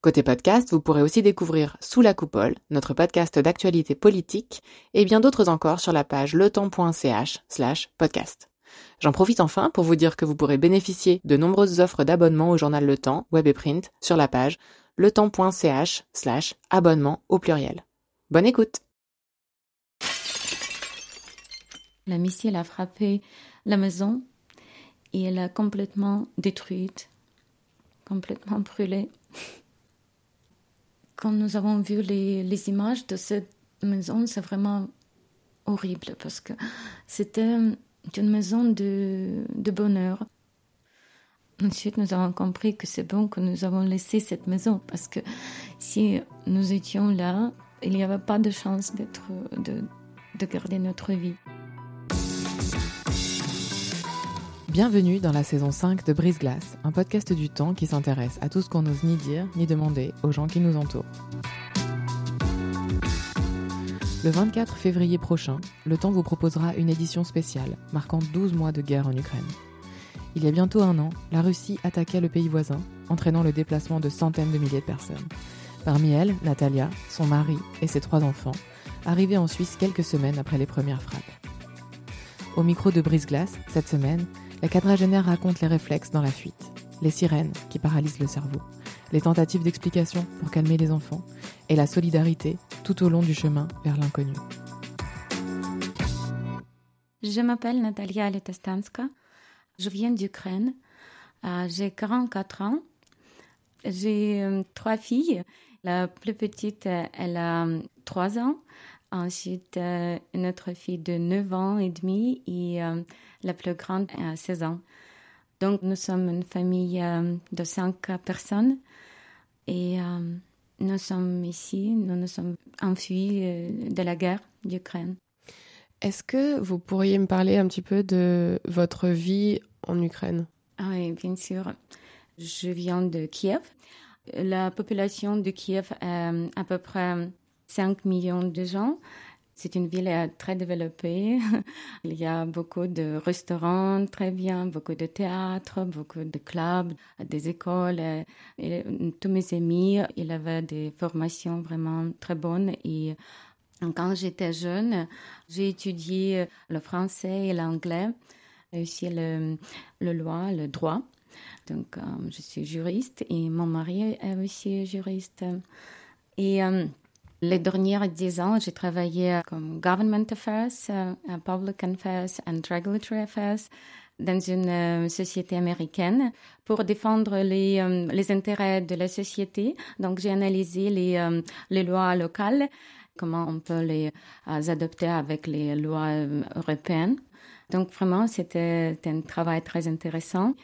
Côté podcast, vous pourrez aussi découvrir Sous la coupole, notre podcast d'actualité politique, et bien d'autres encore sur la page letemps.ch slash podcast. J'en profite enfin pour vous dire que vous pourrez bénéficier de nombreuses offres d'abonnement au journal Le Temps, web et print, sur la page letemps.ch slash abonnement au pluriel. Bonne écoute La missile a frappé la maison et elle a complètement détruite, complètement brûlée. Quand nous avons vu les, images de cette maison, c'est vraiment horrible parce que c'était une maison de, bonheur. Ensuite, nous avons compris que c'est bon que nous avons laissé cette maison parce que si nous étions là, il n'y avait pas de chance d'être, de garder notre vie. Bienvenue dans la saison 5 de Brise Glace, un podcast du temps qui s'intéresse à tout ce qu'on n'ose ni dire ni demander aux gens qui nous entourent. Le 24 février prochain, Le Temps vous proposera une édition spéciale marquant 12 mois de guerre en Ukraine. Il y a bientôt un an, la Russie attaquait le pays voisin, entraînant le déplacement de centaines de milliers de personnes. Parmi elles, Natalia, son mari et ses trois enfants, arrivés en Suisse quelques semaines après les premières frappes. Au micro de Brise Glace, cette semaine, la quadragénaire raconte les réflexes dans la fuite, les sirènes qui paralysent le cerveau, les tentatives d'explication pour calmer les enfants et la solidarité tout au long du chemin vers l'inconnu. Je m'appelle Natalia Letastanska. Je viens d'Ukraine. Euh, j'ai 44 ans. J'ai euh, trois filles. La plus petite, euh, elle a 3 ans. Ensuite, une autre fille de 9 ans et demi et la plus grande a 16 ans. Donc, nous sommes une famille euh, de cinq personnes et euh, nous sommes ici, nous nous sommes enfuis euh, de la guerre d'Ukraine. Est-ce que vous pourriez me parler un petit peu de votre vie en Ukraine? Ah Oui, bien sûr. Je viens de Kiev. La population de Kiev est à peu près 5 millions de gens. C'est une ville euh, très développée. Il y a beaucoup de restaurants très bien, beaucoup de théâtres, beaucoup de clubs, des écoles. Et euh, tous mes amis, ils avaient des formations vraiment très bonnes et quand j'étais jeune, j'ai étudié le français et l'anglais, aussi le, le loi, le droit. Donc, euh, je suis juriste et mon mari est aussi juriste. Et les dernières dix ans, j'ai travaillé comme Government Affairs, euh, Public Affairs and Regulatory Affairs dans une euh, société américaine pour défendre les, euh, les intérêts de la société. Donc, j'ai analysé les, les lois locales, comment on peut les adopter avec les lois européennes. Donc, vraiment, c'était un travail très intéressant.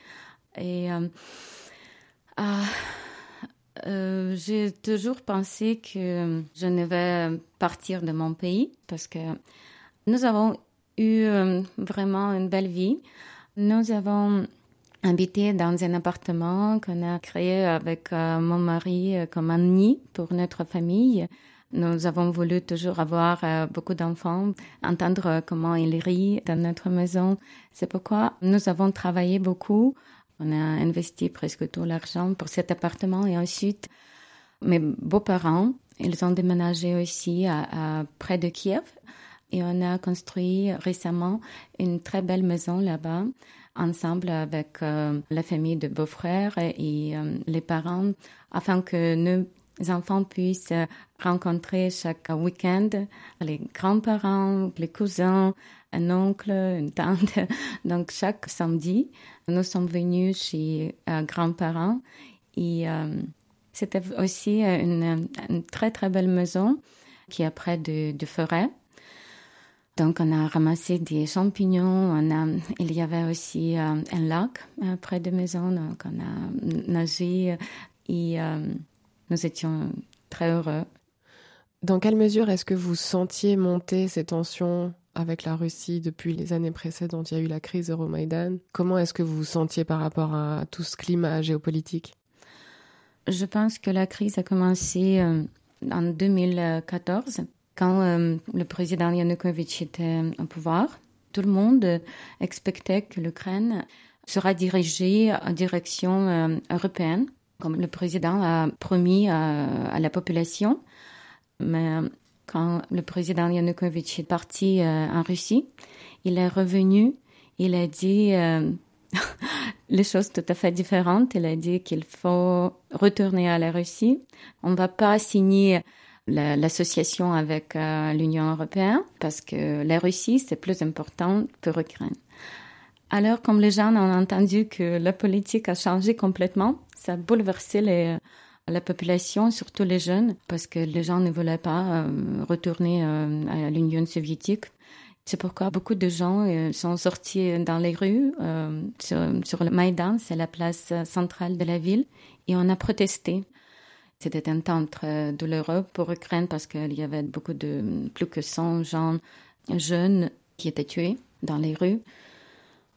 Et euh, j'ai toujours pensé que je ne vais partir de mon pays parce que nous avons eu euh, vraiment une belle vie. Nous avons habité dans un appartement qu'on a créé avec euh, mon mari comme un nid pour notre famille. Nous avons voulu toujours avoir beaucoup d'enfants, entendre comment ils rient dans notre maison. C'est pourquoi nous avons travaillé beaucoup on a investi presque tout l'argent pour cet appartement et ensuite mes beaux-parents, ils ont déménagé aussi à, près de Kiev. Et on a construit récemment une très belle maison là-bas ensemble avec euh, la famille de beaux-frères et euh, les parents afin que nos enfants puissent rencontrer chaque week-end les grands-parents, les cousins, un oncle, une tante. Donc chaque samedi, nous sommes venus chez euh, grands-parents et euh, c'était aussi une, très très belle maison qui est près de, de forêt. Donc on a ramassé des champignons, il y avait aussi euh, un lac près de maison, donc on a nagé et nous étions très heureux. Dans quelle mesure est-ce que vous sentiez monter ces tensions? Avec la Russie depuis les années précédentes. Il y a eu la crise Euromaïdan. Comment est-ce que vous vous sentiez par rapport à tout ce climat géopolitique? Je pense que la crise a commencé euh, en 2014, quand euh, le président Yanukovych était au pouvoir. Tout le monde expectait que l'Ukraine sera dirigée en direction euh, européenne, comme le président a promis à la population. Mais le président Yanukovych est parti euh, en Russie, il est revenu, il a dit euh, les choses tout à fait différentes. Il a dit qu'il faut retourner à la Russie. On ne va pas signer l'association avec euh, l'Union européenne parce que la Russie, c'est plus important pour l'Ukraine. Alors, comme les gens ont entendu que la politique a changé complètement, ça a bouleversé les, la population, surtout les jeunes, parce que les gens ne voulaient pas euh, retourner euh, à l'Union soviétique. C'est pourquoi beaucoup de gens euh, sont sortis dans les rues sur, sur, le Maïdan, c'est la place centrale de la ville, et on a protesté. C'était un temps très douloureux pour l'Ukraine parce qu'il y avait beaucoup de plus que 100 gens jeunes qui étaient tués dans les rues.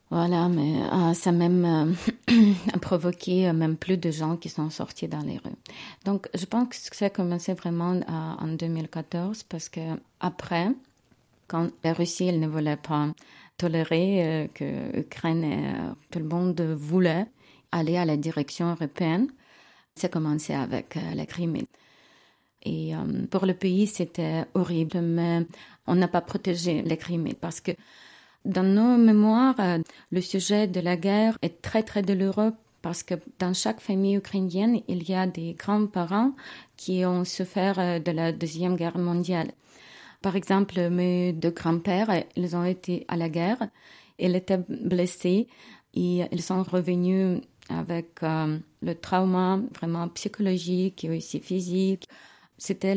Voilà, mais euh, ça même euh, a provoqué euh, même plus de gens qui sont sortis dans les rues. Donc, je pense que ça a commencé vraiment en 2014 parce que après, quand la Russie ne voulait pas tolérer que l'Ukraine et tout le monde voulait aller à la direction européenne, ça a commencé avec la Crimée. Et pour le pays, c'était horrible, mais on n'a pas protégé la Crimée parce que dans nos mémoires, euh, le sujet de la guerre est très très douloureux parce que dans chaque famille ukrainienne, il y a des grands-parents qui ont souffert euh, de la Deuxième Guerre mondiale. Par exemple, mes deux grands-pères, ils ont été à la guerre, ils étaient blessés et ils sont revenus avec euh, le trauma vraiment psychologique et aussi physique. C'était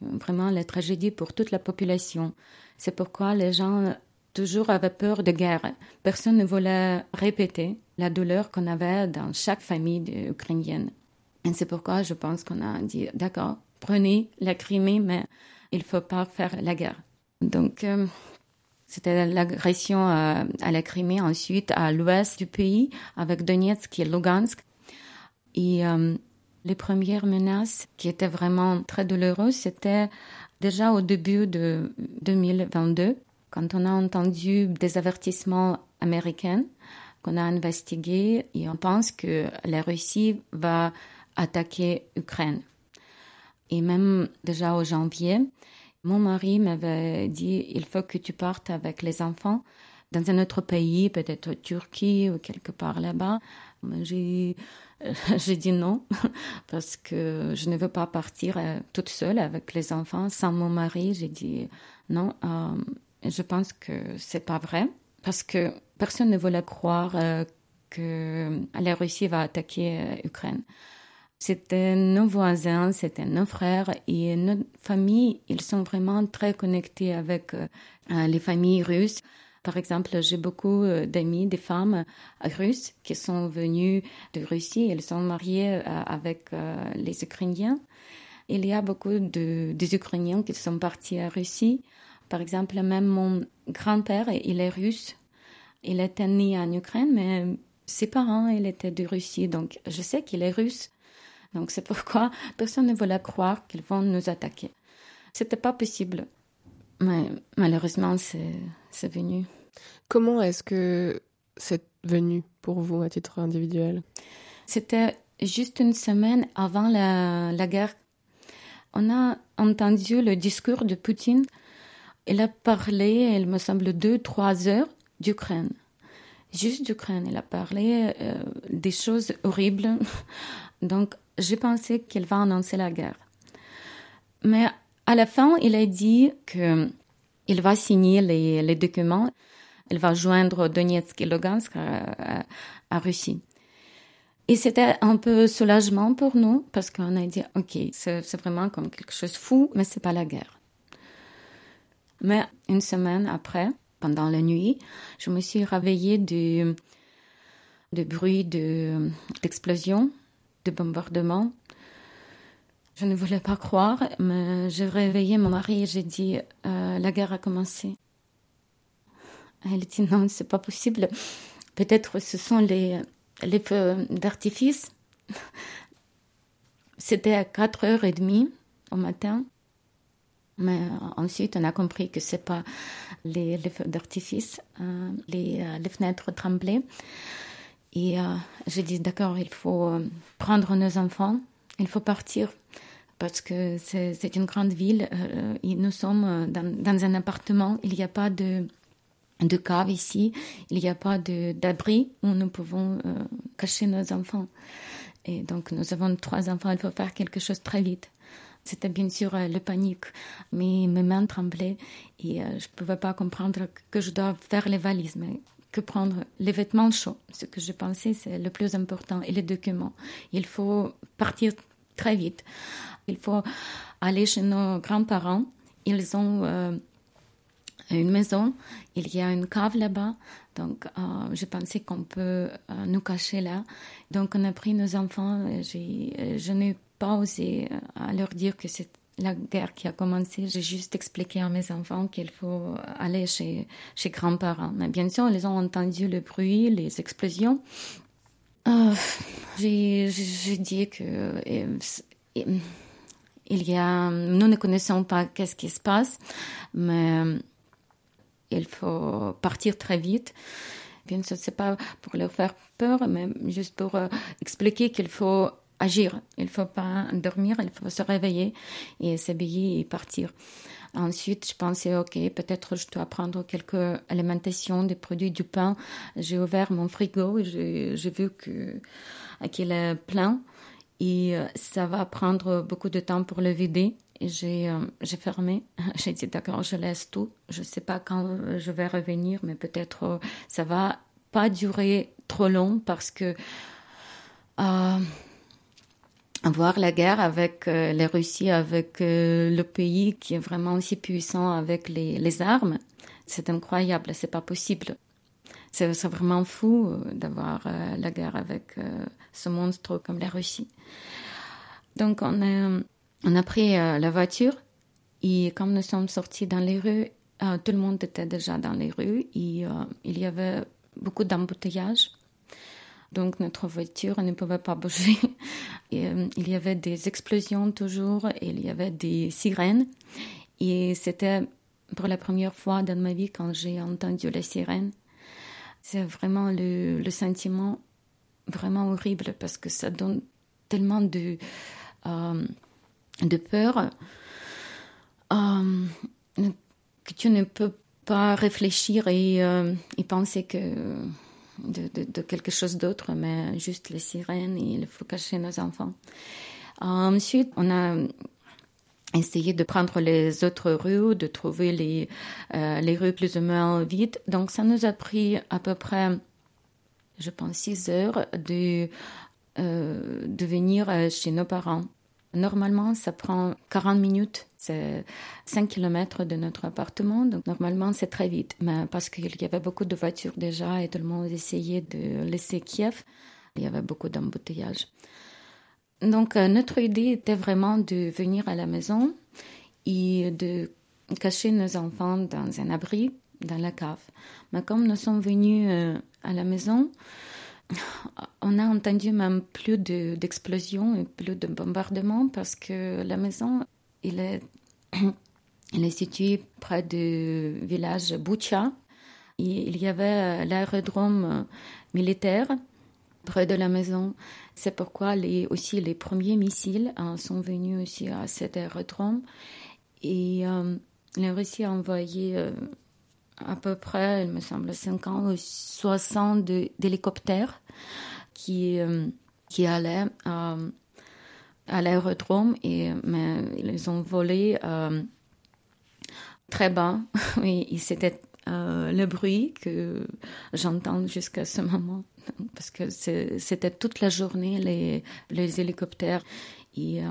vraiment la tragédie pour toute la population. C'est pourquoi les gens toujours avait peur de guerre. Personne ne voulait répéter la douleur qu'on avait dans chaque famille ukrainienne. Et c'est pourquoi je pense qu'on a dit, d'accord, prenez la Crimée, mais il ne faut pas faire la guerre. Donc, euh, c'était l'agression à, la Crimée, ensuite à l'ouest du pays, avec Donetsk et Lugansk. Et euh, les premières menaces qui étaient vraiment très douloureuses, c'était déjà au début de 2022 quand on a entendu des avertissements américains, qu'on a investigué et on pense que la Russie va attaquer l'Ukraine. Et même déjà au janvier, mon mari m'avait dit il faut que tu partes avec les enfants dans un autre pays, peut-être Turquie ou quelque part là-bas. J'ai j'ai dit non parce que je ne veux pas partir euh, toute seule avec les enfants sans mon mari. J'ai dit non. Euh, je pense que c'est pas vrai parce que personne ne voulait croire euh, que la Russie va attaquer l'Ukraine. Euh, c'était nos voisins, c'était nos frères et nos familles, ils sont vraiment très connectés avec euh, les familles russes. Par exemple, j'ai beaucoup d'amis, des femmes russes qui sont venues de Russie. Elles sont mariées avec les Ukrainiens. Il y a beaucoup de, Ukrainiens qui sont partis à Russie. Par exemple, même mon grand-père, il est russe. Il était né en Ukraine, mais ses parents, ils étaient de Russie. Donc, je sais qu'il est russe. Donc, c'est pourquoi personne ne voulait croire qu'ils vont nous attaquer. C'était pas possible. Mais malheureusement, c'est venu. Comment est-ce que c'est venu pour vous à titre individuel? C'était juste une semaine avant la, la guerre. On a entendu le discours de Poutine elle a parlé, il me semble, deux, trois heures d'Ukraine. Juste d'Ukraine. Elle a parlé euh, des choses horribles. Donc, j'ai pensé qu'elle va annoncer la guerre. Mais à la fin, il a dit qu'il va signer les, documents. Il va joindre Donetsk et Lugansk à, à Russie. Et c'était un peu soulagement pour nous parce qu'on a dit, OK, c'est vraiment comme quelque chose de fou, mais c'est pas la guerre. Mais une semaine après, pendant la nuit, je me suis réveillée de, de bruit d'explosion, de, bombardement. Je ne voulais pas croire, mais j'ai réveillé mon mari et j'ai dit euh, la guerre a commencé. Elle dit non, c'est pas possible. Peut-être ce sont les, les feux d'artifice. C'était à 4h30 au matin. Mais ensuite, on a compris que c'est pas les, feux d'artifice. Euh, les, euh, les, fenêtres tremblaient. Et euh, j'ai dit, d'accord, il faut prendre nos enfants, il faut partir parce que c'est une grande ville. nous sommes dans, dans, un appartement, il n'y a pas de, de cave ici, il n'y a pas d'abri où nous pouvons cacher nos enfants. Et donc, nous avons trois enfants, il faut faire quelque chose très vite. C'était bien sûr le panique, mais mes mains tremblaient et je ne pouvais pas comprendre que je dois faire les valises, mais que prendre les vêtements chauds. Ce que je pensais, c'est le plus important, et les documents. Il faut partir très vite. Il faut aller chez nos grands-parents. Ils ont euh, une maison, il y a une cave là-bas, donc euh, je pensais qu'on peut euh, nous cacher là. Donc on a pris nos enfants, je n'ai pas osé leur dire que c'est la guerre qui a commencé, j'ai juste expliqué à mes enfants qu'il faut aller chez, chez grands-parents. Mais bien sûr, ils ont entendu le bruit, les explosions. Euh, j'ai dit que il y a, nous ne connaissons pas qu'est-ce qui se passe, mais il faut partir très vite. Bien sûr, c'est pas pour leur faire peur, mais juste pour euh, expliquer qu'il faut agir. Il ne faut pas dormir, il faut se réveiller et s'habiller et partir. Ensuite, je pensais, OK, peut-être je dois prendre quelques alimentations, des produits, du pain. J'ai ouvert mon frigo et j'ai vu qu'il est plein et euh, ça va prendre beaucoup de temps pour le vider. Et j'ai euh, fermé. J'ai dit, d'accord, je laisse tout. Je ne sais pas quand je vais revenir, mais peut-être euh, ça va pas durer trop long parce que voir la guerre avec euh, les Russies, avec euh, le pays qui est vraiment aussi puissant avec les, armes, c'est incroyable, c'est pas possible. C'est vraiment fou euh, d'avoir la guerre avec ce monstre comme la Russie. Donc on a, on a pris la voiture et comme nous sommes sortis dans les rues, tout le monde était déjà dans les rues et il y avait beaucoup d'embouteillages. Donc notre voiture ne pouvait pas bouger. Euh, il y avait des explosions toujours, il y avait des sirènes. Et c'était pour la première fois dans ma vie quand j'ai entendu les sirènes. C'est vraiment le, sentiment vraiment horrible parce que ça donne tellement de, euh, de peur euh, que tu ne peux pas réfléchir et penser que de, quelque chose d'autre, mais juste les sirènes et il faut cacher nos enfants. Ensuite, on a essayé de prendre les autres rues, de trouver les, euh, les rues plus ou moins vides. Donc ça nous a pris à peu près, je pense, six heures de, euh, de venir euh, chez nos parents. Normalement, ça prend 40 minutes. C'est 5 km de notre appartement. Donc, normalement, c'est très vite. Mais parce qu'il y avait beaucoup de voitures déjà et tout le monde essayait de laisser Kiev, il y avait beaucoup d'embouteillages. Donc, euh, notre idée était vraiment de venir à la maison et de cacher nos enfants dans un abri, dans la cave. Mais comme nous sommes venus euh, à la maison, on a entendu même plus d'explosions et plus de bombardements parce que la maison, il est, il située près du village Boucha. Il y avait l'aérodrome militaire près de la maison. C'est pourquoi les, aussi les premiers missiles hein, sont venus aussi à cet aérodrome. Et euh, la Russie a envoyé euh, à peu près, il me semble, 50 ou 60 d'hélicoptères qui, euh, qui allaient euh, à l'aérodrome et ils ont volé euh, très bas. et c'était le bruit que j'entends jusqu'à ce moment parce que c'était toute la journée les, les hélicoptères et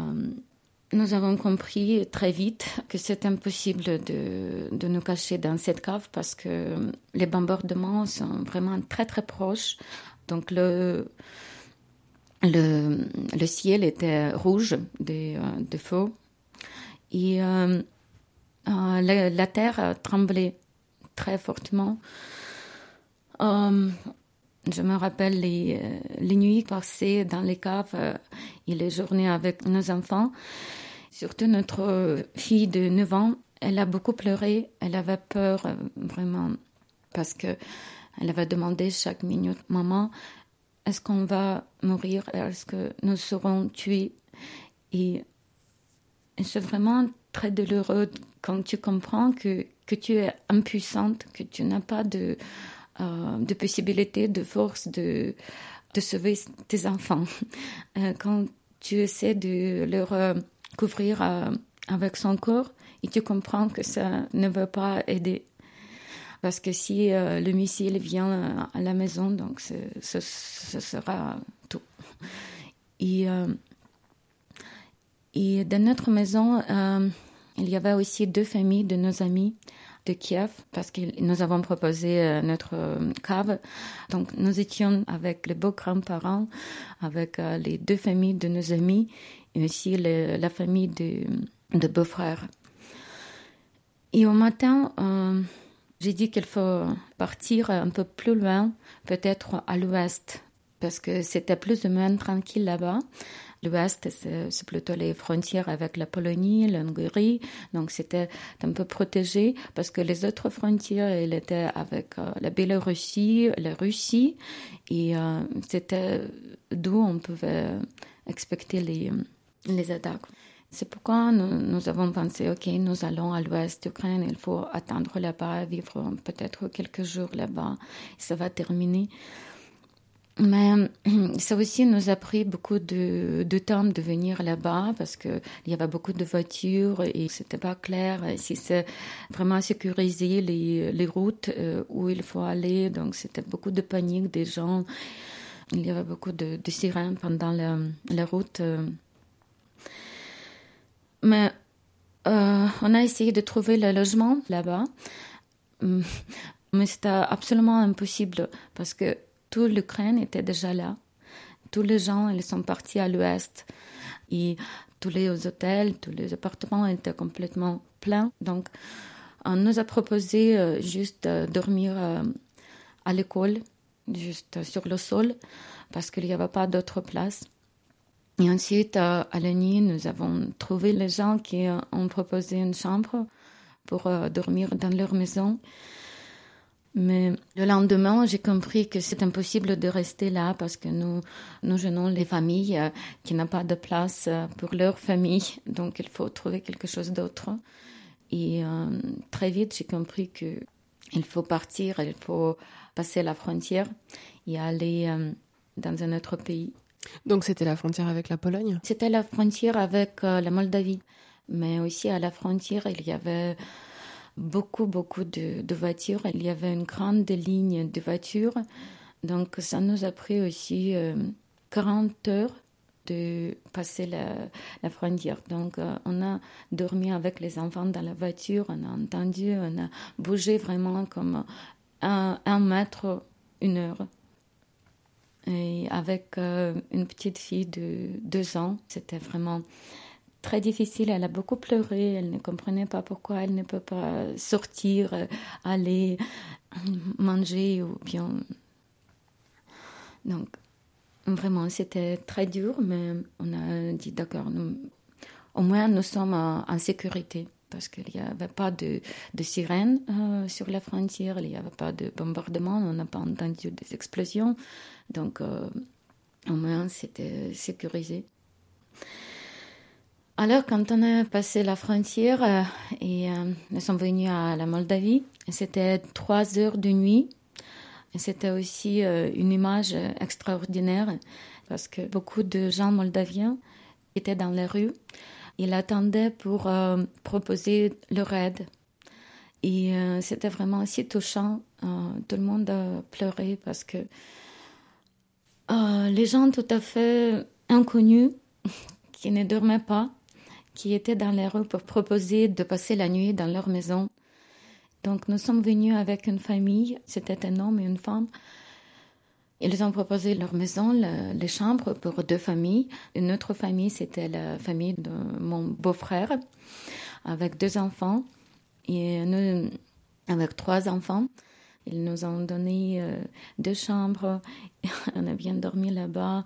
nous avons compris très vite que c'est impossible de, de, nous cacher dans cette cave parce que les bombardements sont vraiment très très proches. Donc le, le, le ciel était rouge de, de feu et euh, euh, la, terre tremblait très fortement. Euh, je me rappelle les, les, nuits passées dans les caves et les journées avec nos enfants. Surtout notre fille de 9 ans, elle a beaucoup pleuré, elle avait peur vraiment parce que elle avait demandé chaque minute, maman, est-ce qu'on va mourir? Est-ce que nous serons tués Et, c'est vraiment très douloureux quand tu comprends que, que tu es impuissante, que tu n'as pas de, euh, de possibilité, de force de, de sauver tes enfants. Euh, quand tu essaies de leur euh, couvrir avec son corps et tu comprends que ça ne va pas aider parce que si euh, le missile vient à la maison, donc ce, sera tout. Et, euh, dans notre maison, euh, il y avait aussi deux familles de nos amis de Kiev parce que nous avons proposé notre cave. Donc nous étions avec les beaux-grands-parents, avec les deux familles de nos amis et aussi la famille de, de beaux-frères. Et au matin, j'ai dit qu'il faut partir un peu plus loin, peut-être à l'ouest, parce que c'était plus ou moins tranquille là-bas. L'ouest, c'est plutôt les frontières avec la Pologne, l'Hongrie, donc c'était un peu protégé parce que les autres frontières, elles étaient avec euh, la Biélorussie, la Russie, et euh, c'était d'où on pouvait expecter les, les attaques. C'est pourquoi nous, avons pensé, OK, nous allons à l'ouest d'Ukraine, il faut attendre là-bas, vivre peut-être quelques jours là-bas, ça va terminer. Mais ça aussi nous a pris beaucoup de, temps de venir là-bas parce qu'il y avait beaucoup de voitures et c'était pas clair si c'est vraiment sécuriser les, routes euh, où il faut aller. Donc c'était beaucoup de panique des gens. Il y avait beaucoup de, sirènes pendant la, la route. Mais euh, on a essayé de trouver le logement là-bas, mm. mais c'était absolument impossible parce que toute l'Ukraine était déjà là. Tous les gens, ils sont partis à l'ouest et tous les hôtels, tous les appartements étaient complètement pleins. Donc, on nous a proposé euh, juste de dormir euh, à l'école, juste sur le sol, parce qu'il n'y avait pas d'autre place. Et ensuite, à, la nuit, nous avons trouvé les gens qui ont proposé une chambre pour euh, dormir dans leur maison. Mais le lendemain, j'ai compris que c'est impossible de rester là parce que nous, nous gênons les familles euh, qui n'ont pas de place euh, pour leur famille. Donc, il faut trouver quelque chose d'autre. Et très vite, j'ai compris que il faut partir, il faut passer la frontière et aller dans un autre pays. Donc c'était la frontière avec la Pologne? C'était la frontière avec euh, la Moldavie. Mais aussi à la frontière, il y avait beaucoup, beaucoup de, voitures. Il y avait une grande ligne de voitures. Donc ça nous a pris aussi 40 euh, heures de passer la, frontière. Donc, euh, on a dormi avec les enfants dans la voiture, on a entendu, on a bougé vraiment comme un mètre, une heure. Et avec euh, une petite fille de deux ans, c'était vraiment très difficile. Elle a beaucoup pleuré. Elle ne comprenait pas pourquoi elle ne peut pas sortir, euh, aller manger ou bien. Donc, vraiment, c'était très dur, mais on a dit d'accord, au moins nous sommes en sécurité parce qu'il n'y avait pas de, sirène euh, sur la frontière, il n'y avait pas de bombardement, on n'a pas entendu des explosions. Donc, euh, au moins, c'était sécurisé. Alors, quand on a passé la frontière euh, et nous sommes venus à la Moldavie, c'était trois heures de nuit. C'était aussi une image extraordinaire parce que beaucoup de gens moldaviens étaient dans les rues il attendait pour euh, proposer leur aide. Et euh, c'était vraiment si touchant. Euh, tout le monde a pleuré parce que les gens tout à fait inconnus, qui ne dormaient pas, qui étaient dans les rues pour proposer de passer la nuit dans leur maison. Donc nous sommes venus avec une famille, c'était un homme et une femme, ils ont proposé leur maison, les chambres pour deux familles. Une autre famille, c'était la famille de mon beau-frère avec deux enfants. Et nous avec trois enfants. Ils nous ont donné euh, deux chambres. On a bien dormi là-bas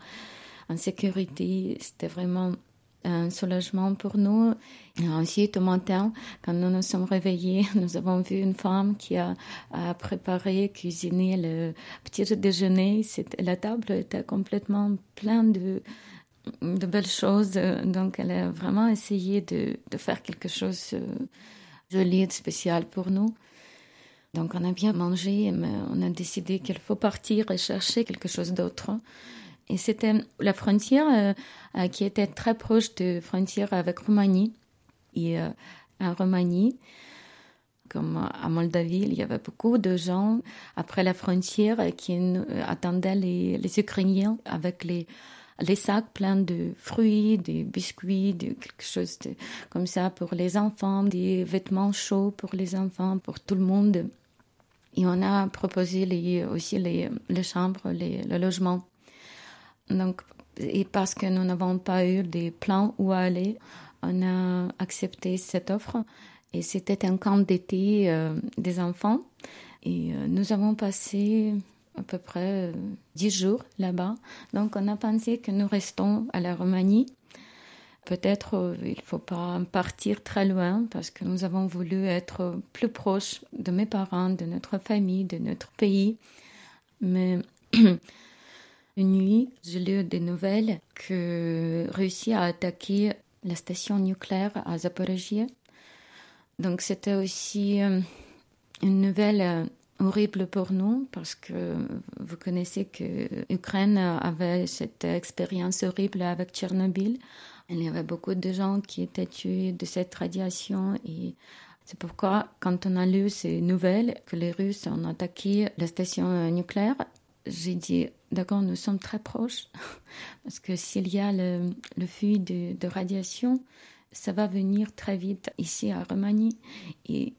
en sécurité. C'était vraiment un soulagement pour nous. Et ensuite, au matin, quand nous nous sommes réveillés, nous avons vu une femme qui a, préparé, cuisiné le petit déjeuner. La table était complètement pleine de, belles choses. Donc, elle a vraiment essayé de, de faire quelque chose de euh, joli, de spécial pour nous. Donc on a bien mangé, mais on a décidé qu'il faut partir et chercher quelque chose d'autre. Et c'était la frontière euh, euh, qui était très proche de frontière avec Roumanie. Et euh, en Roumanie, comme à Moldavie, il y avait beaucoup de gens après la frontière qui attendaient les, les Ukrainiens avec les, les sacs pleins de fruits, des biscuits, de quelque chose de, comme ça pour les enfants, des vêtements chauds pour les enfants, pour tout le monde. Et on a proposé les, aussi les, les chambres, les, le logement. Donc, et parce que nous n'avons pas eu des plans où aller, on a accepté cette offre. Et c'était un camp d'été euh, des enfants. Et euh, nous avons passé à peu près euh, dix jours là-bas. Donc, on a pensé que nous restons à la Roumanie Peut-être il ne faut pas partir très loin parce que nous avons voulu être plus proches de mes parents, de notre famille, de notre pays. Mais une nuit, j'ai lu des nouvelles que Russie a attaqué la station nucléaire à Zaporizhia. Donc c'était aussi euh, une nouvelle euh, horrible pour nous parce que vous connaissez que l'Ukraine avait cette expérience horrible avec Tchernobyl il y avait beaucoup de gens qui étaient tués de cette radiation et c'est pourquoi, quand on a lu ces nouvelles que les Russes ont attaqué la station nucléaire, j'ai dit, d'accord, nous sommes très proches, parce que s'il y a le, le fuite de, radiation, ça va venir très vite ici à Roumanie. Et,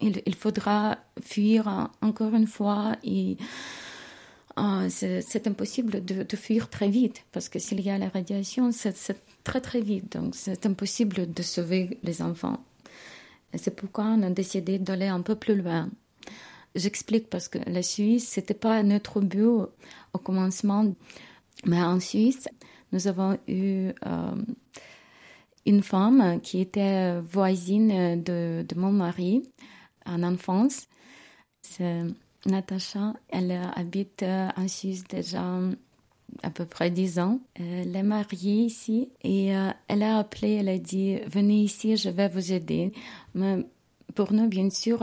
il, faudra fuir encore une fois et ah, c'est impossible de, fuir très vite parce que s'il y a la radiation, c'est très très vite. Donc c'est impossible de sauver les enfants. C'est pourquoi on a décidé d'aller un peu plus loin. J'explique parce que la Suisse, c'était pas notre but au commencement, mais en Suisse, nous avons eu euh, une femme qui était voisine de, de mon mari en enfance. C'est Natacha, elle habite euh, en Suisse déjà euh, à peu près 10 ans. Elle est mariée ici et elle a appelé, elle a dit Venez ici, je vais vous aider. Mais pour nous, bien sûr,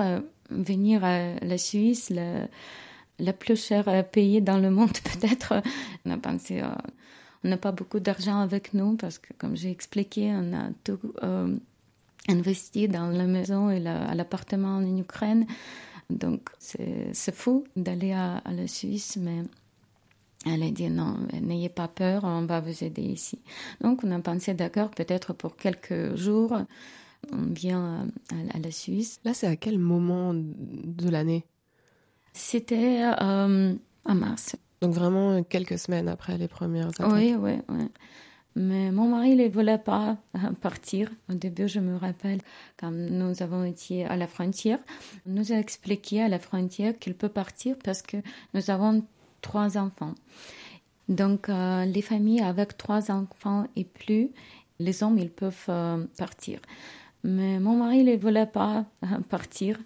venir à la Suisse, le, plus cher pays dans le monde, peut-être, on a pensé. on n'a pas beaucoup d'argent avec nous parce que, comme j'ai expliqué, on a tout investi dans la maison et l'appartement en Ukraine. Donc c'est fou d'aller à, la Suisse, mais elle a dit non, n'ayez pas peur, on va vous aider ici. Donc on a pensé d'accord, peut-être pour quelques jours, on vient à, la Suisse. Là, c'est à quel moment de l'année? C'était euh, en mars. Donc vraiment quelques semaines après les premières attaques. Oui, oui, oui. Mais mon mari ne voulait pas partir. Au début, je me rappelle, quand nous avons été à la frontière, nous a expliqué à la frontière qu'il peut partir parce que nous avons trois enfants. Donc, euh, les familles avec trois enfants et plus, les hommes, ils peuvent euh, partir. Mais mon mari ne voulait pas partir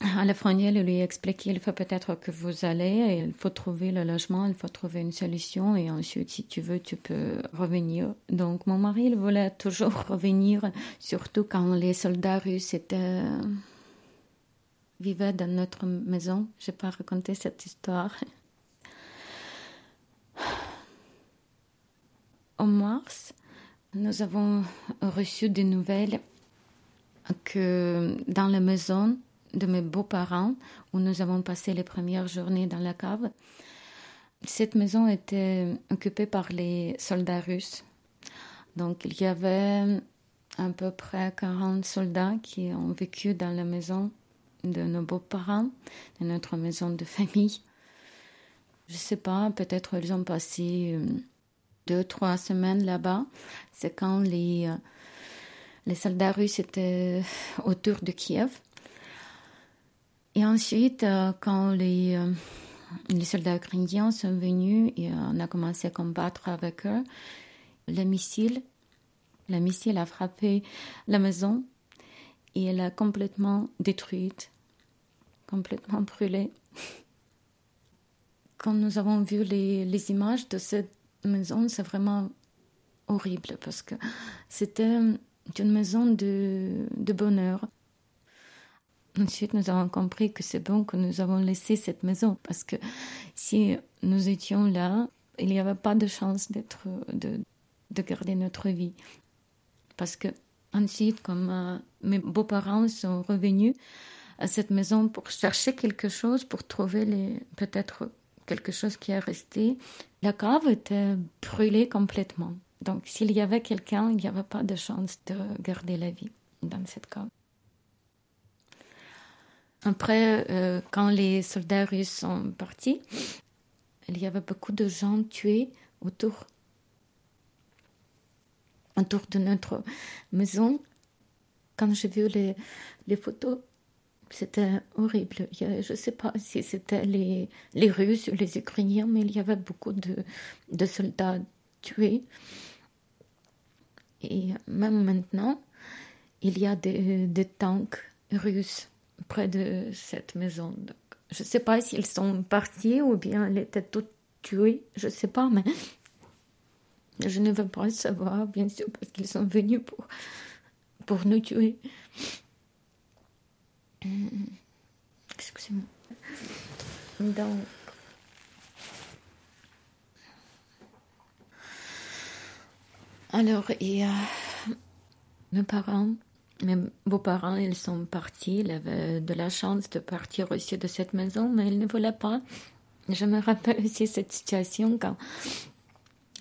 à la frontière, il lui a expliqué il faut peut-être que vous allez, il faut trouver le logement, il faut trouver une solution et ensuite, si tu veux, tu peux revenir. Donc, mon mari, il voulait toujours revenir, surtout quand les soldats russes étaient vivaient dans notre maison. Je n'ai pas raconté cette histoire. En mars, nous avons reçu des nouvelles que dans la maison, de mes beaux-parents, où nous avons passé les premières journées dans la cave. Cette maison était occupée par les soldats russes. Donc il y avait à peu près 40 soldats qui ont vécu dans la maison de nos beaux-parents, de notre maison de famille. Je ne sais pas, peut-être ils ont passé euh, deux, trois semaines là-bas. C'est quand les, euh, les soldats russes étaient autour de Kiev. Et ensuite, euh, quand les, euh, les soldats ukrainiens sont venus et on a commencé à combattre avec eux, le missile, le missile a frappé la maison et elle a complètement détruite, complètement brûlée. Quand nous avons vu les, les images de cette maison, c'est vraiment horrible parce que c'était une maison de, de bonheur. Ensuite, nous avons compris que c'est bon que nous avons laissé cette maison parce que si nous étions là, il n'y avait pas de chance d'être, de, de garder notre vie. Parce que ensuite, comme euh, mes beaux-parents sont revenus à cette maison pour chercher quelque chose, pour trouver peut-être quelque chose qui est resté, la cave était brûlée complètement. Donc, s'il y avait quelqu'un, il n'y avait pas de chance de garder la vie dans cette cave. Après, euh, quand les soldats russes sont partis, il y avait beaucoup de gens tués autour, autour de notre maison. Quand j'ai vu les, photos, c'était horrible. je ne sais pas si c'était les, Russes ou les Ukrainiens, mais il y avait beaucoup de soldats tués. Et même maintenant, il y a des, tanks russes près de cette maison. Je ne sais pas s'ils sont partis ou bien ils étaient tous tués, je ne sais pas, mais je ne veux pas le savoir, bien sûr, parce qu'ils sont venus pour, pour nous tuer. Excusez-moi. Donc, alors, il y a mes parents mes beaux-parents, ils sont partis. Ils avaient de la chance de partir aussi de cette maison, mais ils ne voulaient pas. Je me rappelle aussi cette situation quand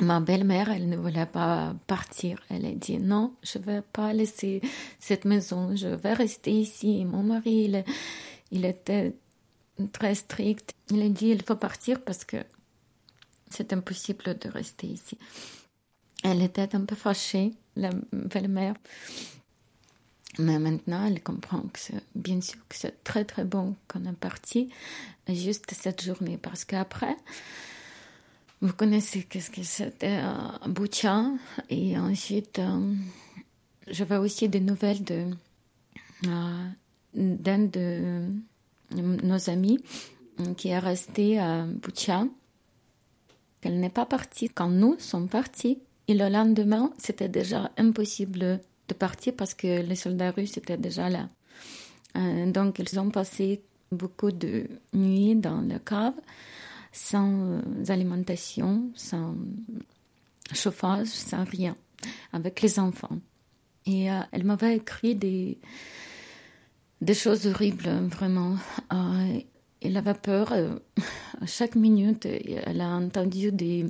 ma belle-mère, elle ne voulait pas partir. Elle a dit non, je ne vais pas laisser cette maison, je vais rester ici. mon mari, il, il était très strict. Il a dit il faut partir parce que c'est impossible de rester ici. Elle était un peu fâchée, la belle-mère. Mais maintenant, elle comprend que c'est bien sûr que c'est très très bon qu'on est parti juste cette journée parce qu'après, vous connaissez qu'est-ce que c'était à Boucha et ensuite euh, j'avais aussi des nouvelles de euh, d'un de nos amis qui est resté à Boucha. qu'elle n'est pas partie quand nous sommes partis et le lendemain, c'était déjà impossible de partir parce que les soldats russes étaient déjà là. Euh, donc, ils ont passé beaucoup de nuits dans le cave sans euh, alimentation, sans chauffage, sans rien, avec les enfants. Et euh, elle m'avait écrit des, des choses horribles, vraiment. elle avait peur. à chaque minute, elle a entendu des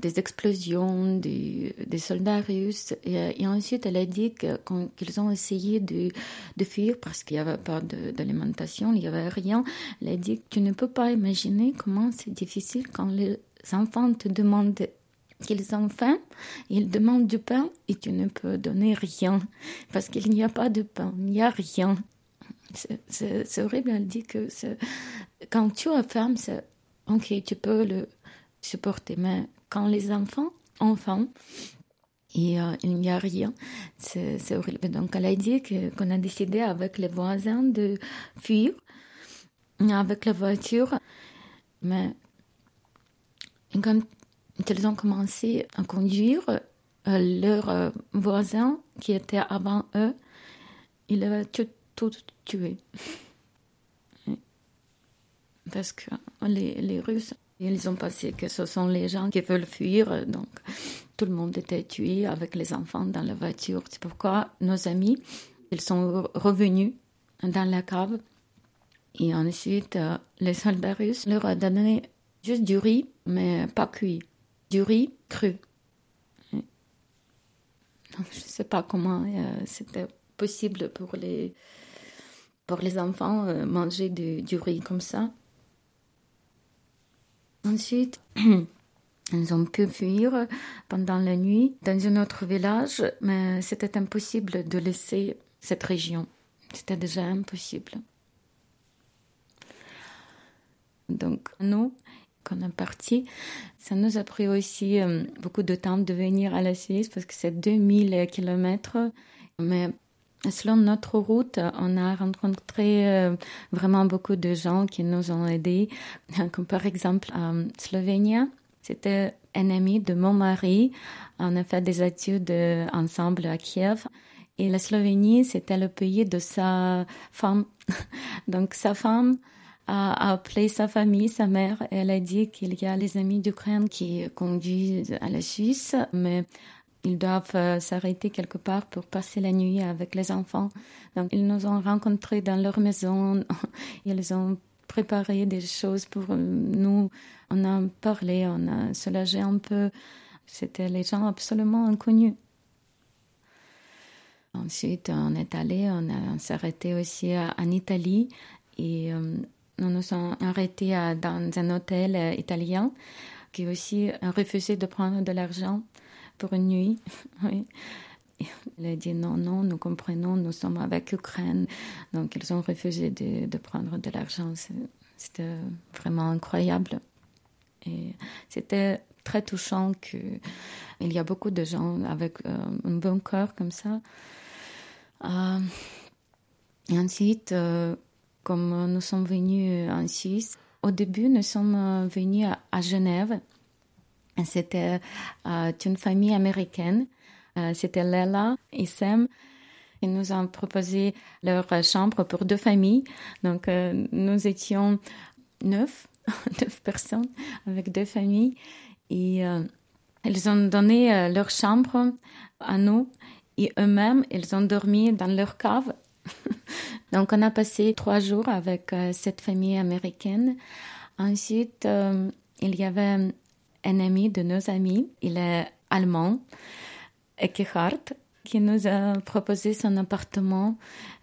des explosions, des, soldats russes. Et, ensuite, elle a dit qu'ils ont essayé de, de fuir parce qu'il n'y avait pas d'alimentation, il n'y avait rien. Elle a dit que tu ne peux pas imaginer comment c'est difficile quand les enfants te demandent qu'ils ont faim, ils demandent du pain et tu ne peux donner rien parce qu'il n'y a pas de pain, il n'y a rien. C'est horrible, elle dit que quand tu as faim, c'est ok, tu peux le supporter, mais quand les enfants, enfants, et euh, il n'y a rien. C'est horrible. Donc, elle a dit qu'on a décidé avec les voisins de fuir avec la voiture. Mais quand ils ont commencé à conduire, euh, leurs euh, voisins qui étaient avant eux, ils avaient tout, tué. Parce que les Russes ils ont pensé que ce sont les gens qui veulent fuir, donc tout le monde était tué avec les enfants dans la voiture. C'est pourquoi nos amis, ils sont revenus dans la cave. Et ensuite, euh, les soldats russes leur ont donné juste du riz, mais pas cuit. Du riz cru. je ne sais pas comment euh, c'était possible pour les, pour les enfants euh, manger du riz comme ça. Ensuite, ils ont pu fuir pendant la nuit dans un autre village, mais c'était impossible de laisser cette région. C'était déjà impossible. Donc, nous, quand on est parti, ça nous a pris aussi beaucoup de temps de venir à la Suisse parce que c'est 2000 kilomètres. Mais Selon notre route, on a rencontré euh, vraiment beaucoup de gens qui nous ont aidés, comme par exemple en Slovénie. C'était un ami de mon mari. On a fait des études ensemble à Kiev. Et la Slovénie, c'était le pays de sa femme. Donc sa femme a appelé sa famille, sa mère. Elle a dit qu'il y a les amis d'Ukraine qui conduisent à la Suisse, mais ils doivent euh, s'arrêter quelque part pour passer la nuit avec les enfants. Donc, ils nous ont rencontrés dans leur maison. Ils ont préparé des choses pour nous. On a parlé, on a soulagé un peu. C'était les gens absolument inconnus. Ensuite, on est allé, on, s'est arrêté aussi en Italie et euh, nous nous sommes arrêtés dans un hôtel euh, italien qui aussi a refusé de prendre de l'argent pour une nuit. oui. Il a dit non, non, nous comprenons, nous sommes avec l'Ukraine. Donc ils ont refusé de, prendre de l'argent. C'était vraiment incroyable. Et c'était très touchant qu'il y a beaucoup de gens avec euh, un bon cœur comme ça. Euh, ensuite, euh, comme nous sommes venus en Suisse, au début, nous sommes venus à Genève c'était euh, une famille américaine. Euh, c'était Lela et Sam. Ils nous ont proposé leur chambre pour deux familles. Donc, euh, nous étions neuf, neuf personnes avec deux familles. Et ils ont donné leur chambre à nous. Et eux-mêmes, ils ont dormi dans leur cave. Donc, on a passé trois jours avec cette famille américaine. Ensuite, il y avait un ami de nos amis, il est allemand, Eckhart, qui nous a proposé son appartement.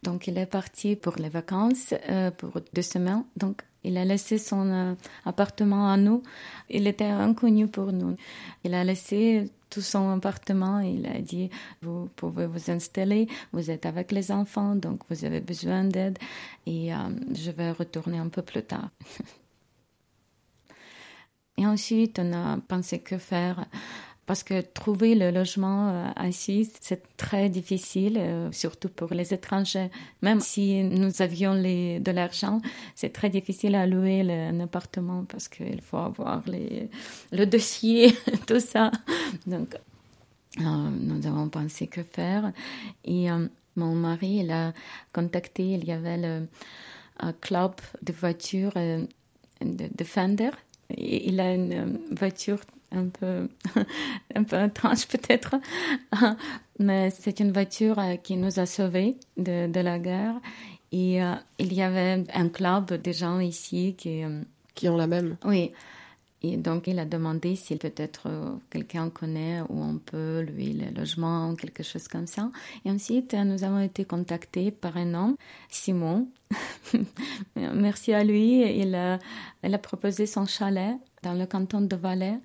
Donc, il est parti pour les vacances, euh, pour deux semaines. Donc, il a laissé son euh, appartement à nous. Il était inconnu pour nous. Il a laissé tout son appartement. Il a dit, vous pouvez vous installer, vous êtes avec les enfants, donc vous avez besoin d'aide et euh, je vais retourner un peu plus tard. Et ensuite, on a pensé que faire parce que trouver le logement euh, assis, c'est très difficile, euh, surtout pour les étrangers. Même si nous avions de l'argent, c'est très difficile à louer un appartement parce qu'il faut avoir le dossier, tout ça. Donc, euh, nous avons pensé que faire. Et mon mari, il a contacté, il y avait le club de voitures de, de Fender il a une euh, voiture un peu, un peu étrange peut-être, mais c'est une voiture euh, qui nous a sauvés de, de la guerre. Et euh, il y avait un club de gens ici qui... qui ont la même. Oui, et donc, il a demandé si peut-être euh, quelqu'un connaît où on peut lui le logement, quelque chose comme ça. Et ensuite, nous avons été contactés par un homme, Simon. Merci à lui. Il a, il a proposé son chalet dans le canton de Valais.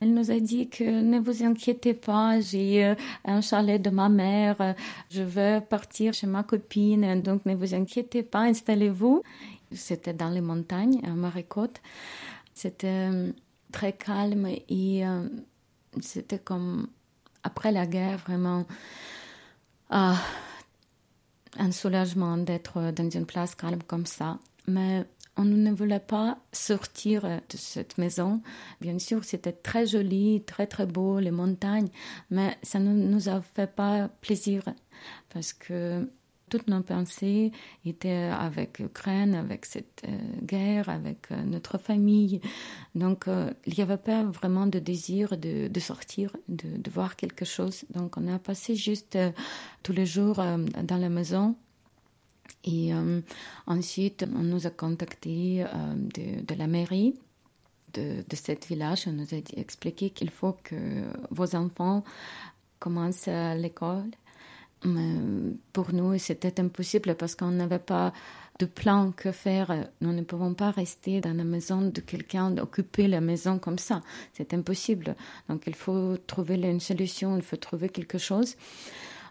Il nous a dit que ne vous inquiétez pas, j'ai euh, un chalet de ma mère, je veux partir chez ma copine, donc ne vous inquiétez pas, installez-vous. C'était dans les montagnes, à Marécotte. C'était euh, très calme et euh, c'était comme après la guerre vraiment ah, un soulagement d'être dans une place calme comme ça. Mais on ne voulait pas sortir de cette maison. Bien sûr, c'était très joli, très très beau, les montagnes, mais ça ne nous a fait pas plaisir parce que toutes nos pensées étaient avec l'Ukraine, avec cette euh, guerre, avec euh, notre famille. Donc, euh, il n'y avait pas vraiment de désir de, sortir, de, voir quelque chose. Donc, on a passé juste tous les jours dans la maison. Et ensuite, on nous a contactés de, la mairie de, de village. On nous a expliqué qu'il faut que vos enfants commencent l'école pour nous, c'était impossible parce qu'on n'avait pas de plan que faire. Nous ne pouvons pas rester dans la maison de quelqu'un, occuper la maison comme ça. C'est impossible. Donc il faut trouver une solution, il faut trouver quelque chose.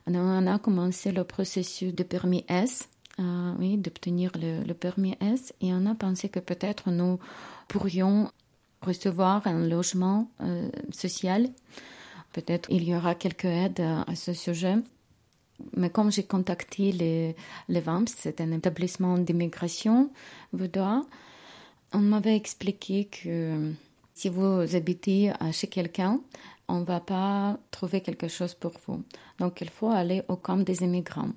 On a commencé le processus de permis S euh, oui, d'obtenir le, permis S et on a pensé que peut-être nous pourrions recevoir un logement euh, social. Peut-être il y aura quelques aides à, ce sujet. Mais comme j'ai contacté les, les VAMS, c'est un établissement d'immigration vaudois, on m'avait expliqué que si vous habitez chez quelqu'un, on ne va pas trouver quelque chose pour vous. Donc il faut aller au camp des immigrants.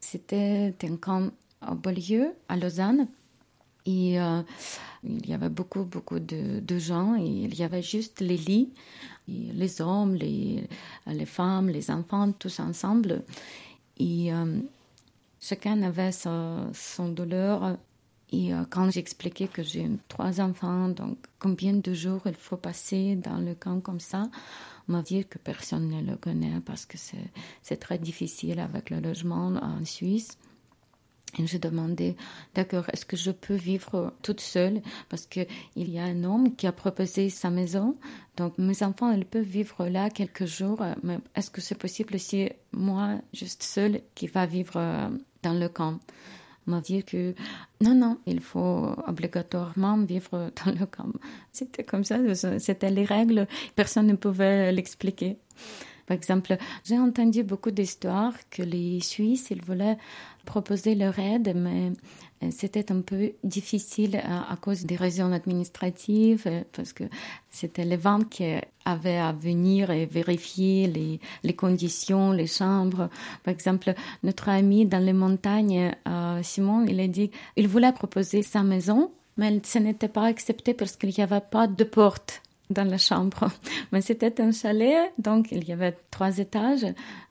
C'était un camp au Beaulieu, à Lausanne. Et euh, il y avait beaucoup, beaucoup de, gens. Il y avait juste les lits, les hommes, les, femmes, les enfants, tous ensemble. Et euh, chacun avait son douleur. Et euh, quand j'expliquais que j'ai trois enfants, donc combien de jours il faut passer dans le camp comme ça, on m'a dit que personne ne le connaît parce que c'est très difficile avec le logement en Suisse. Je demandais, d'accord, est-ce que je peux vivre toute seule? Parce qu'il y a un homme qui a proposé sa maison. Donc, mes enfants, ils peuvent vivre là quelques jours. Mais est-ce que c'est possible si moi, juste seule, qui va vivre euh, dans le camp? M'a dit que non, non, il faut obligatoirement vivre dans le camp. C'était comme ça, c'était les règles, personne ne pouvait l'expliquer. Par exemple, j'ai entendu beaucoup d'histoires que les Suisses, ils voulaient proposer leur aide, mais euh, c'était un peu difficile à, cause des raisons administratives, euh, parce que c'était les ventes qui avaient à venir et vérifier les, conditions, les chambres. Par exemple, notre ami dans les montagnes, euh, Simon, il a dit il voulait proposer sa maison, mais ce n'était pas accepté parce qu'il n'y avait pas de porte dans la chambre. Mais c'était un chalet, donc il y avait trois étages,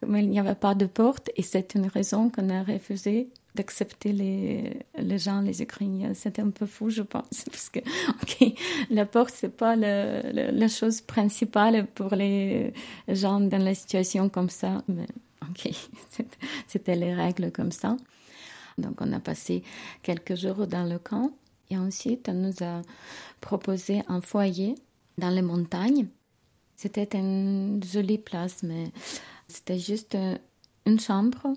mais il n'y avait pas de porte et c'est une raison qu'on a refusé d'accepter les, les gens, les Ukrainiens. C'était un peu fou, je pense, parce que, ok, la porte, c'est pas la chose principale pour les gens dans la situation comme ça, mais ok, c'était les règles comme ça. Donc, on a passé quelques jours dans le camp et ensuite, on nous a proposé un foyer dans les montagnes. C'était une jolie place, mais c'était juste euh, une chambre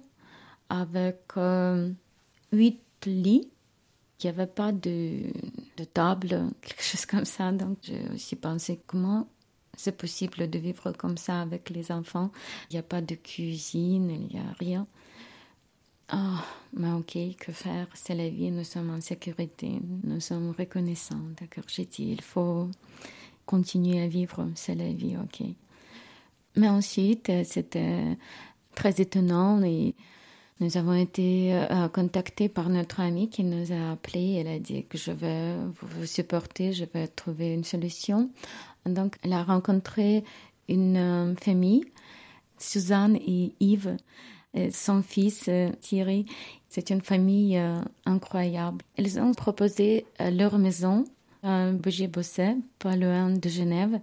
avec euh, huit lits. Il n'y avait pas de, table, quelque chose comme ça. Donc j'ai aussi pensé comment c'est possible de vivre comme ça avec les enfants. Il n'y a pas de cuisine, il n'y a rien. Ah, mais ok, que faire? C'est la vie, nous sommes en sécurité, nous sommes reconnaissants. D'accord, j'ai dit, il faut continuer à vivre, c'est la vie, ok. Mais ensuite, c'était très étonnant et nous avons été euh, contactés par notre amie qui nous a appelé. Elle a dit que je vais vous supporter, je vais trouver une solution. Donc, elle a rencontré une euh, famille, Suzanne et Yves, et son fils euh, Thierry. C'est une famille incroyable. Ils ont proposé leur maison à Bougier-Bosset, pas loin de Genève.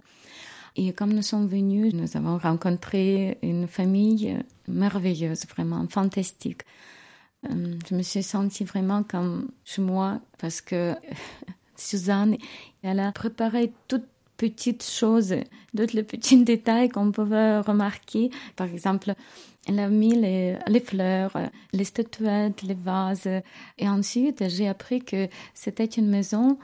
Et comme nous sommes venus, nous avons rencontré une famille merveilleuse, vraiment fantastique. Euh, je me suis sentie vraiment comme chez moi parce que Suzanne, elle a préparé toutes petites choses, d'autres les petits détails qu'on pouvait remarquer. Par exemple, elle a mis les, les, fleurs, les statuettes, les vases. Et ensuite, j'ai appris que c'était une maison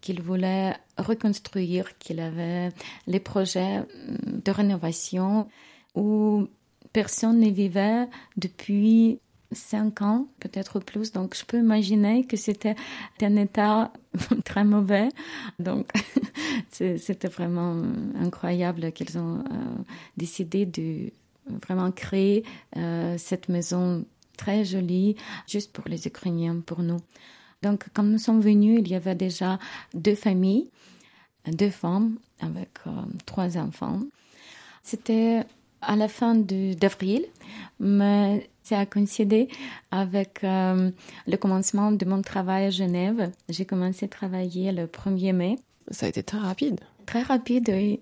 qu'il voulait reconstruire, qu'il avait les projets de rénovation où personne ne vivait depuis cinq ans, peut-être plus. Donc, je peux imaginer que c'était un état très mauvais. Donc, c'était vraiment incroyable qu'ils ont euh, décidé de vraiment créer euh, cette maison très jolie juste pour les Ukrainiens, pour nous. Donc, quand nous sommes venus, il y avait déjà deux familles, deux femmes avec euh, trois enfants. C'était à la fin d'avril, mais ça a coïncidé avec euh, le commencement de mon travail à Genève. J'ai commencé à travailler le 1er mai. Ça a été très rapide. Très rapide, oui.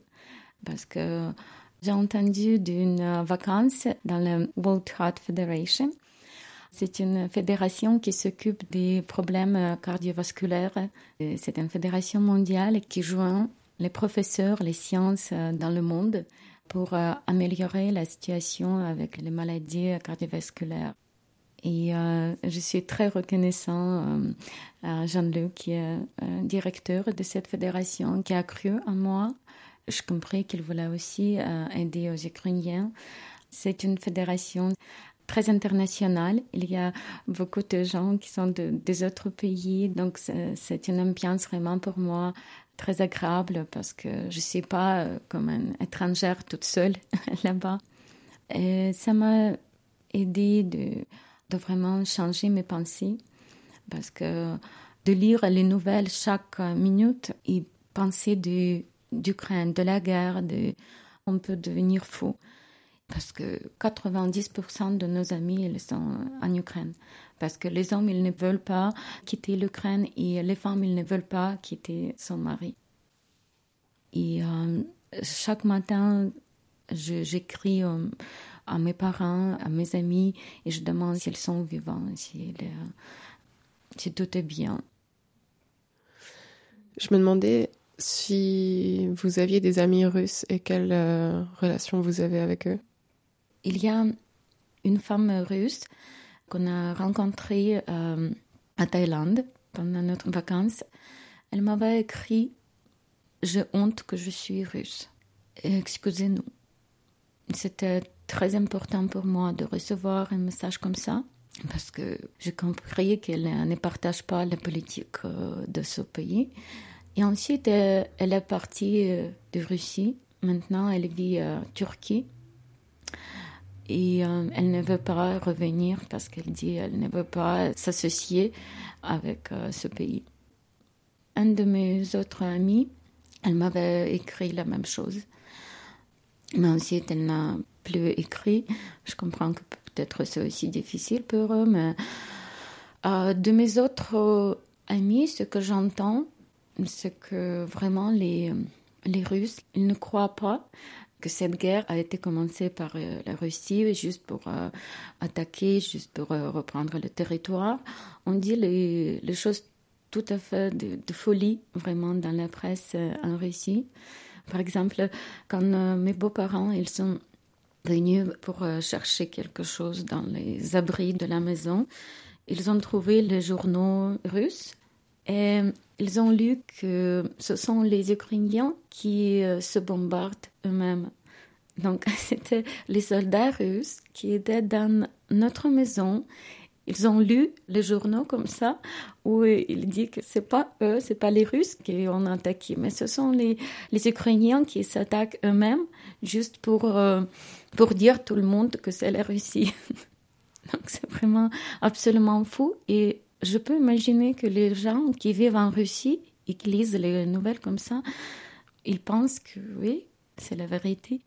Parce que j'ai entendu d'une vacance dans la World Heart Federation c'est une fédération qui s'occupe des problèmes cardiovasculaires. C'est une fédération mondiale qui joint les professeurs, les sciences euh, dans le monde pour euh, améliorer la situation avec les maladies cardiovasculaires. Et euh, je suis très reconnaissant euh, à Jean-Luc, qui est euh, directeur de cette fédération, qui a cru en moi. Je compris qu'il voulait aussi aider aux Ukrainiens. C'est une fédération très internationale. Il y a beaucoup de gens qui sont de, des autres pays. Donc, c'est une ambiance vraiment pour moi très agréable parce que je ne suis pas comme une étrangère toute seule là-bas. Et ça m'a aidé de de vraiment changer mes pensées parce que de lire les nouvelles chaque minute et penser d'Ukraine, de la guerre, on peut devenir fou parce que 90% de nos amis ils sont en Ukraine parce que les hommes ils ne veulent pas quitter l'Ukraine et les femmes ils ne veulent pas quitter son mari. Et euh, chaque matin j'écris euh, à mes parents, à mes amis, et je demande s'ils sont vivants, si, si tout est bien. Je me demandais si vous aviez des amis russes et quelle euh, relation vous avez avec eux. Il y a une femme russe qu'on a rencontrée euh, à Thaïlande pendant notre vacances. Elle m'avait écrit J'ai honte que je suis russe. Excusez-nous. C'était très important pour moi de recevoir un message comme ça parce que j'ai compris qu'elle ne partage pas la politique euh, de ce pays. Et ensuite, elle est partie euh, de Russie. Maintenant, elle vit en Turquie. Et euh, elle ne veut pas revenir parce qu'elle dit qu'elle ne veut pas s'associer avec ce pays. Un de mes autres amis, elle m'avait écrit la même chose. Mais ensuite, elle n'a plus écrit. Je comprends que peut-être c'est aussi difficile pour eux, mais euh, de mes autres euh, amis, ce que j'entends, c'est que vraiment les, les Russes, ils ne croient pas que cette guerre a été commencée par euh, la Russie juste pour attaquer, juste pour reprendre le territoire. On dit les, choses tout à fait de, folie vraiment dans la presse en Russie. Par exemple, quand mes beaux-parents ils sont venus pour euh, chercher quelque chose dans les abris de la maison. Ils ont trouvé les journaux russes ils ont lu que ce sont les Ukrainiens qui euh, se bombardent eux-mêmes. Donc, c'était les soldats russes qui étaient dans notre maison. Ils ont lu les journaux comme ça, où il dit que c'est pas eux, c'est pas les Russes qui ont attaqué, mais ce sont les, les Ukrainiens qui s'attaquent eux-mêmes, juste pour euh, pour dire tout le monde que c'est la Russie. Donc c'est vraiment absolument fou. Et je peux imaginer que les gens qui vivent en Russie et qui lisent les nouvelles comme ça, ils pensent que oui, c'est la vérité.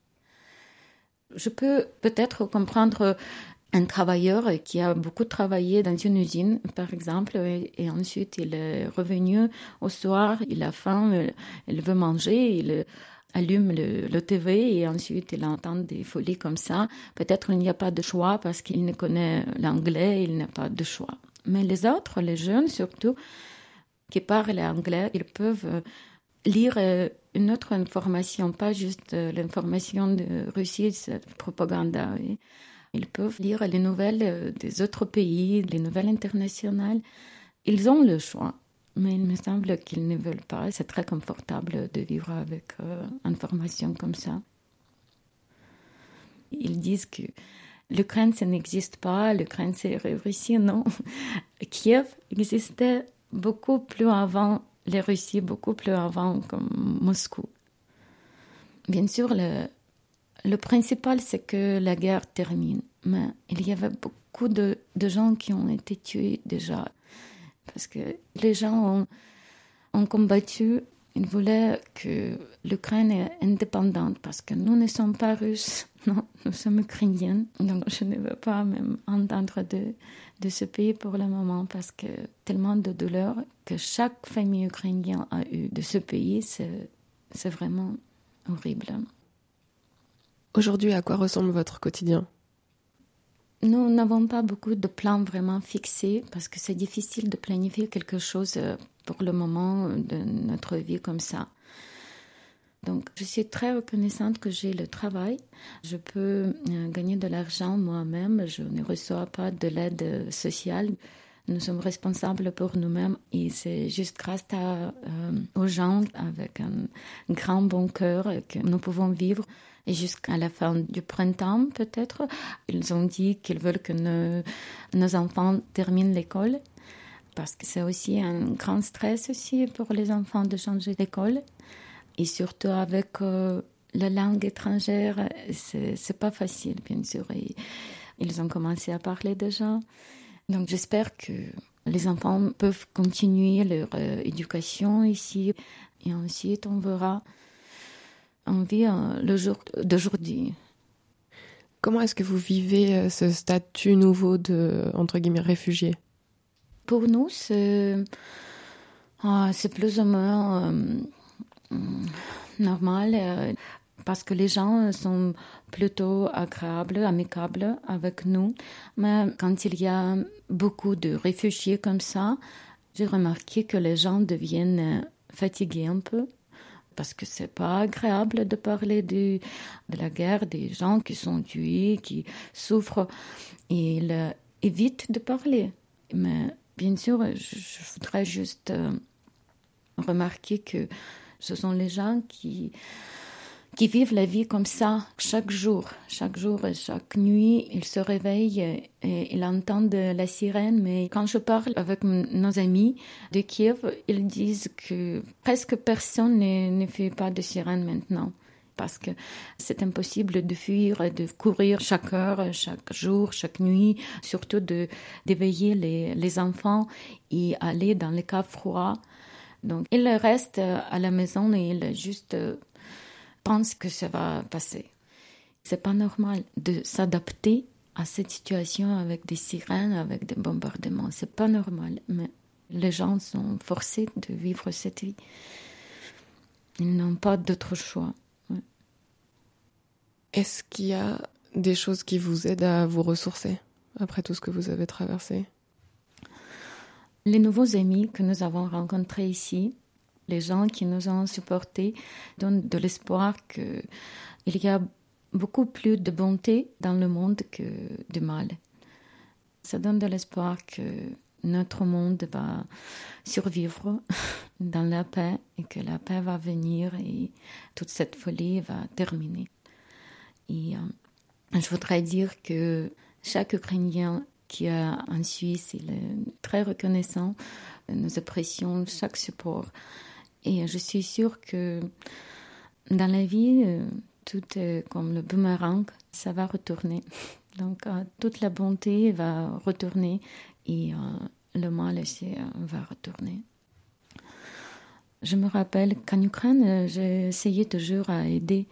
Je peux peut-être comprendre un travailleur qui a beaucoup travaillé dans une usine, par exemple, et, ensuite il est revenu au soir, il a faim, il veut manger, il allume le, TV et ensuite il entend des folies comme ça. Peut-être il n'y a pas de choix parce qu'il ne connaît l'anglais, il n'a pas de choix. Mais les autres, les jeunes surtout, qui parlent anglais, ils peuvent euh, lire euh, une autre information, pas juste euh, l'information de Russie, cette propagande. Ils peuvent lire les nouvelles des autres pays, les nouvelles internationales. Ils ont le choix. Mais il me semble qu'ils ne veulent pas. C'est très confortable de vivre avec une formation comme ça. Ils disent que l'Ukraine, ça n'existe pas, l'Ukraine, c'est Russie. Non. Kiev existait beaucoup plus avant les Russies, beaucoup plus avant comme Moscou. Bien sûr, le, principal, c'est que la guerre termine. Mais il y avait beaucoup de, gens qui ont été tués déjà parce que les gens ont, combattu, ils voulaient que l'Ukraine est indépendante parce que nous ne sommes pas russes, non, nous sommes ukrainiens. Donc je ne veux pas même entendre de, de ce pays pour le moment parce que tellement de douleur que chaque famille ukrainienne a eu de ce pays, c'est vraiment horrible. Aujourd'hui, à quoi ressemble votre quotidien? Nous n'avons pas beaucoup de plans vraiment fixés parce que c'est difficile de planifier quelque chose euh, pour le moment de notre vie comme ça. Donc, je suis très reconnaissante que j'ai le travail. Je peux euh, gagner de l'argent moi-même. Je ne reçois pas de l'aide sociale. Nous sommes responsables pour nous-mêmes et c'est juste grâce euh, aux gens avec un grand bon cœur que nous pouvons vivre. Et jusqu'à la fin du printemps, peut-être, ils ont dit qu'ils veulent que nos enfants terminent l'école parce que c'est aussi un grand stress aussi pour les enfants de changer d'école. Et surtout avec euh, la langue étrangère, c'est pas facile, bien sûr. Et ils ont commencé à parler déjà. Donc j'espère que les enfants peuvent continuer leur euh, éducation ici. Et ensuite, on verra. On vit euh, le jour d'aujourd'hui. Comment est-ce que vous vivez ce statut nouveau de, entre guillemets, réfugié? Pour nous, c'est, ah, c'est plus ou moins normal euh, parce que les gens sont plutôt agréables, amicables avec nous. Mais quand il y a beaucoup de réfugiés comme ça, j'ai remarqué que les gens deviennent fatigués un peu parce que c'est pas agréable de parler de, la guerre, des gens qui sont tués, qui souffrent. Ils évitent de parler. Mais bien sûr, je, voudrais juste euh, remarquer que ce sont les gens qui, qui vivent la vie comme ça chaque jour, chaque jour et chaque nuit. Ils se réveillent et ils entendent la sirène. Mais quand je parle avec nos amis de Kiev, ils disent que presque personne ne, fait pas de sirène maintenant parce que c'est impossible de fuir, de courir chaque heure, chaque jour, chaque nuit, surtout de d'éveiller les, les enfants et aller dans les cas froids donc, il reste euh, à la maison et il juste euh, pense que ça va passer. C'est pas normal de s'adapter à cette situation avec des sirènes, avec des bombardements. C'est pas normal, mais les gens sont forcés de vivre cette vie. Ils n'ont pas d'autre choix. Est-ce qu'il y a des choses qui vous aident à vous ressourcer après tout ce que vous avez traversé? Les nouveaux amis que nous avons rencontrés ici, les gens qui nous ont supportés, donnent de l'espoir qu'il y a beaucoup plus de bonté dans le monde que de mal. Ça donne de l'espoir que notre monde va survivre dans la paix et que la paix va venir et toute cette folie va terminer. Et euh, je voudrais dire que chaque Ukrainien qui en Suisse. Il est très reconnaissant. Nous apprécions chaque support. Et je suis sûre que dans la vie, euh, tout est comme le boomerang, ça va retourner. Donc euh, toute la bonté va retourner et euh, le mal aussi va retourner. Je me rappelle qu'en Ukraine, essayé toujours à aider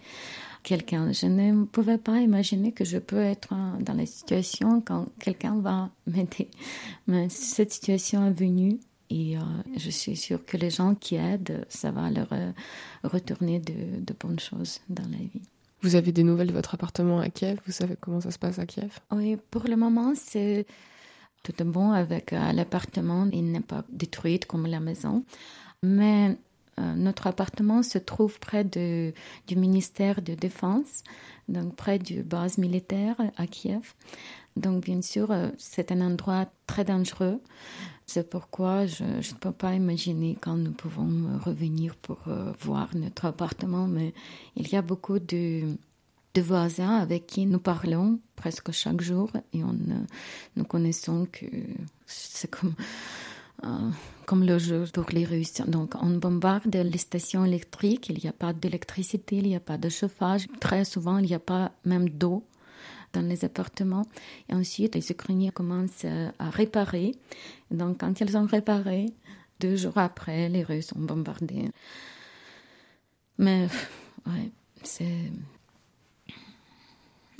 quelqu'un. Je ne pouvais pas imaginer que je peux être dans la situation quand quelqu'un va m'aider. Mais cette situation est venue et euh, je suis sûre que les gens qui aident, ça va leur euh, retourner de, de, bonnes choses dans la vie. Vous avez des nouvelles de votre appartement à Kiev? Vous savez comment ça se passe à Kiev? Oui, pour le moment, c'est tout bon avec euh, l'appartement. Il n'est pas détruit comme la maison. Mais notre appartement se trouve près du ministère de Défense, donc près du base militaire à Kiev. Donc bien sûr, euh, c'est un endroit très dangereux. C'est pourquoi je ne peux pas imaginer quand nous pouvons revenir pour euh, voir notre appartement, mais il y a beaucoup de, voisins avec qui nous parlons presque chaque jour et on, nous connaissons que c'est comme euh, comme le jeu pour les Russes. Donc, on bombarde les stations électriques, il n'y a pas d'électricité, il n'y a pas de chauffage. Très souvent, il n'y a pas même d'eau dans les appartements. Et ensuite, les Ukrainiens commencent à réparer. Donc, quand ils ont réparé, deux jours après, les Russes ont bombardé. Mais, ouais, c'est.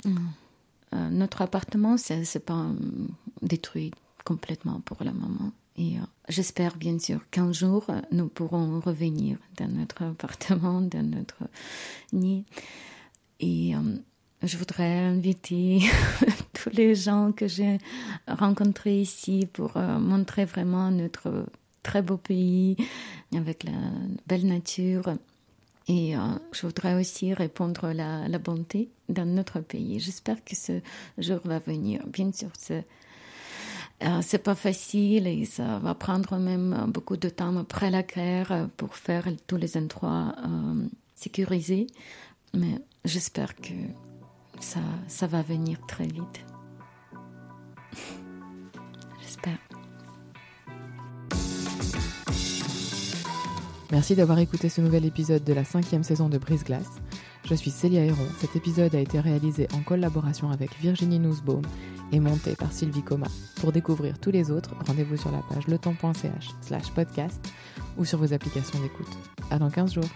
Euh, notre appartement, c'est pas détruit complètement pour le moment. Et euh, j'espère bien sûr qu'un jour, euh, nous pourrons revenir dans notre appartement, dans notre nid. Et euh, je voudrais inviter tous les gens que j'ai rencontrés ici pour montrer vraiment notre très beau pays avec la belle nature. Et je voudrais aussi répondre à la, la bonté dans notre pays. J'espère que ce jour va venir. Bien sûr, c'est c'est pas facile et ça va prendre même beaucoup de temps après la guerre pour faire tous les endroits euh, sécurisés. Mais j'espère que ça, ça va venir très vite. j'espère. Merci d'avoir écouté ce nouvel épisode de la cinquième saison de Brise Glace. Je suis Célia Héron. Cet épisode a été réalisé en collaboration avec Virginie Nussbaum et monté par Sylvie Coma. Pour découvrir tous les autres, rendez-vous sur la page letemps.ch slash podcast ou sur vos applications d'écoute. À dans 15 jours.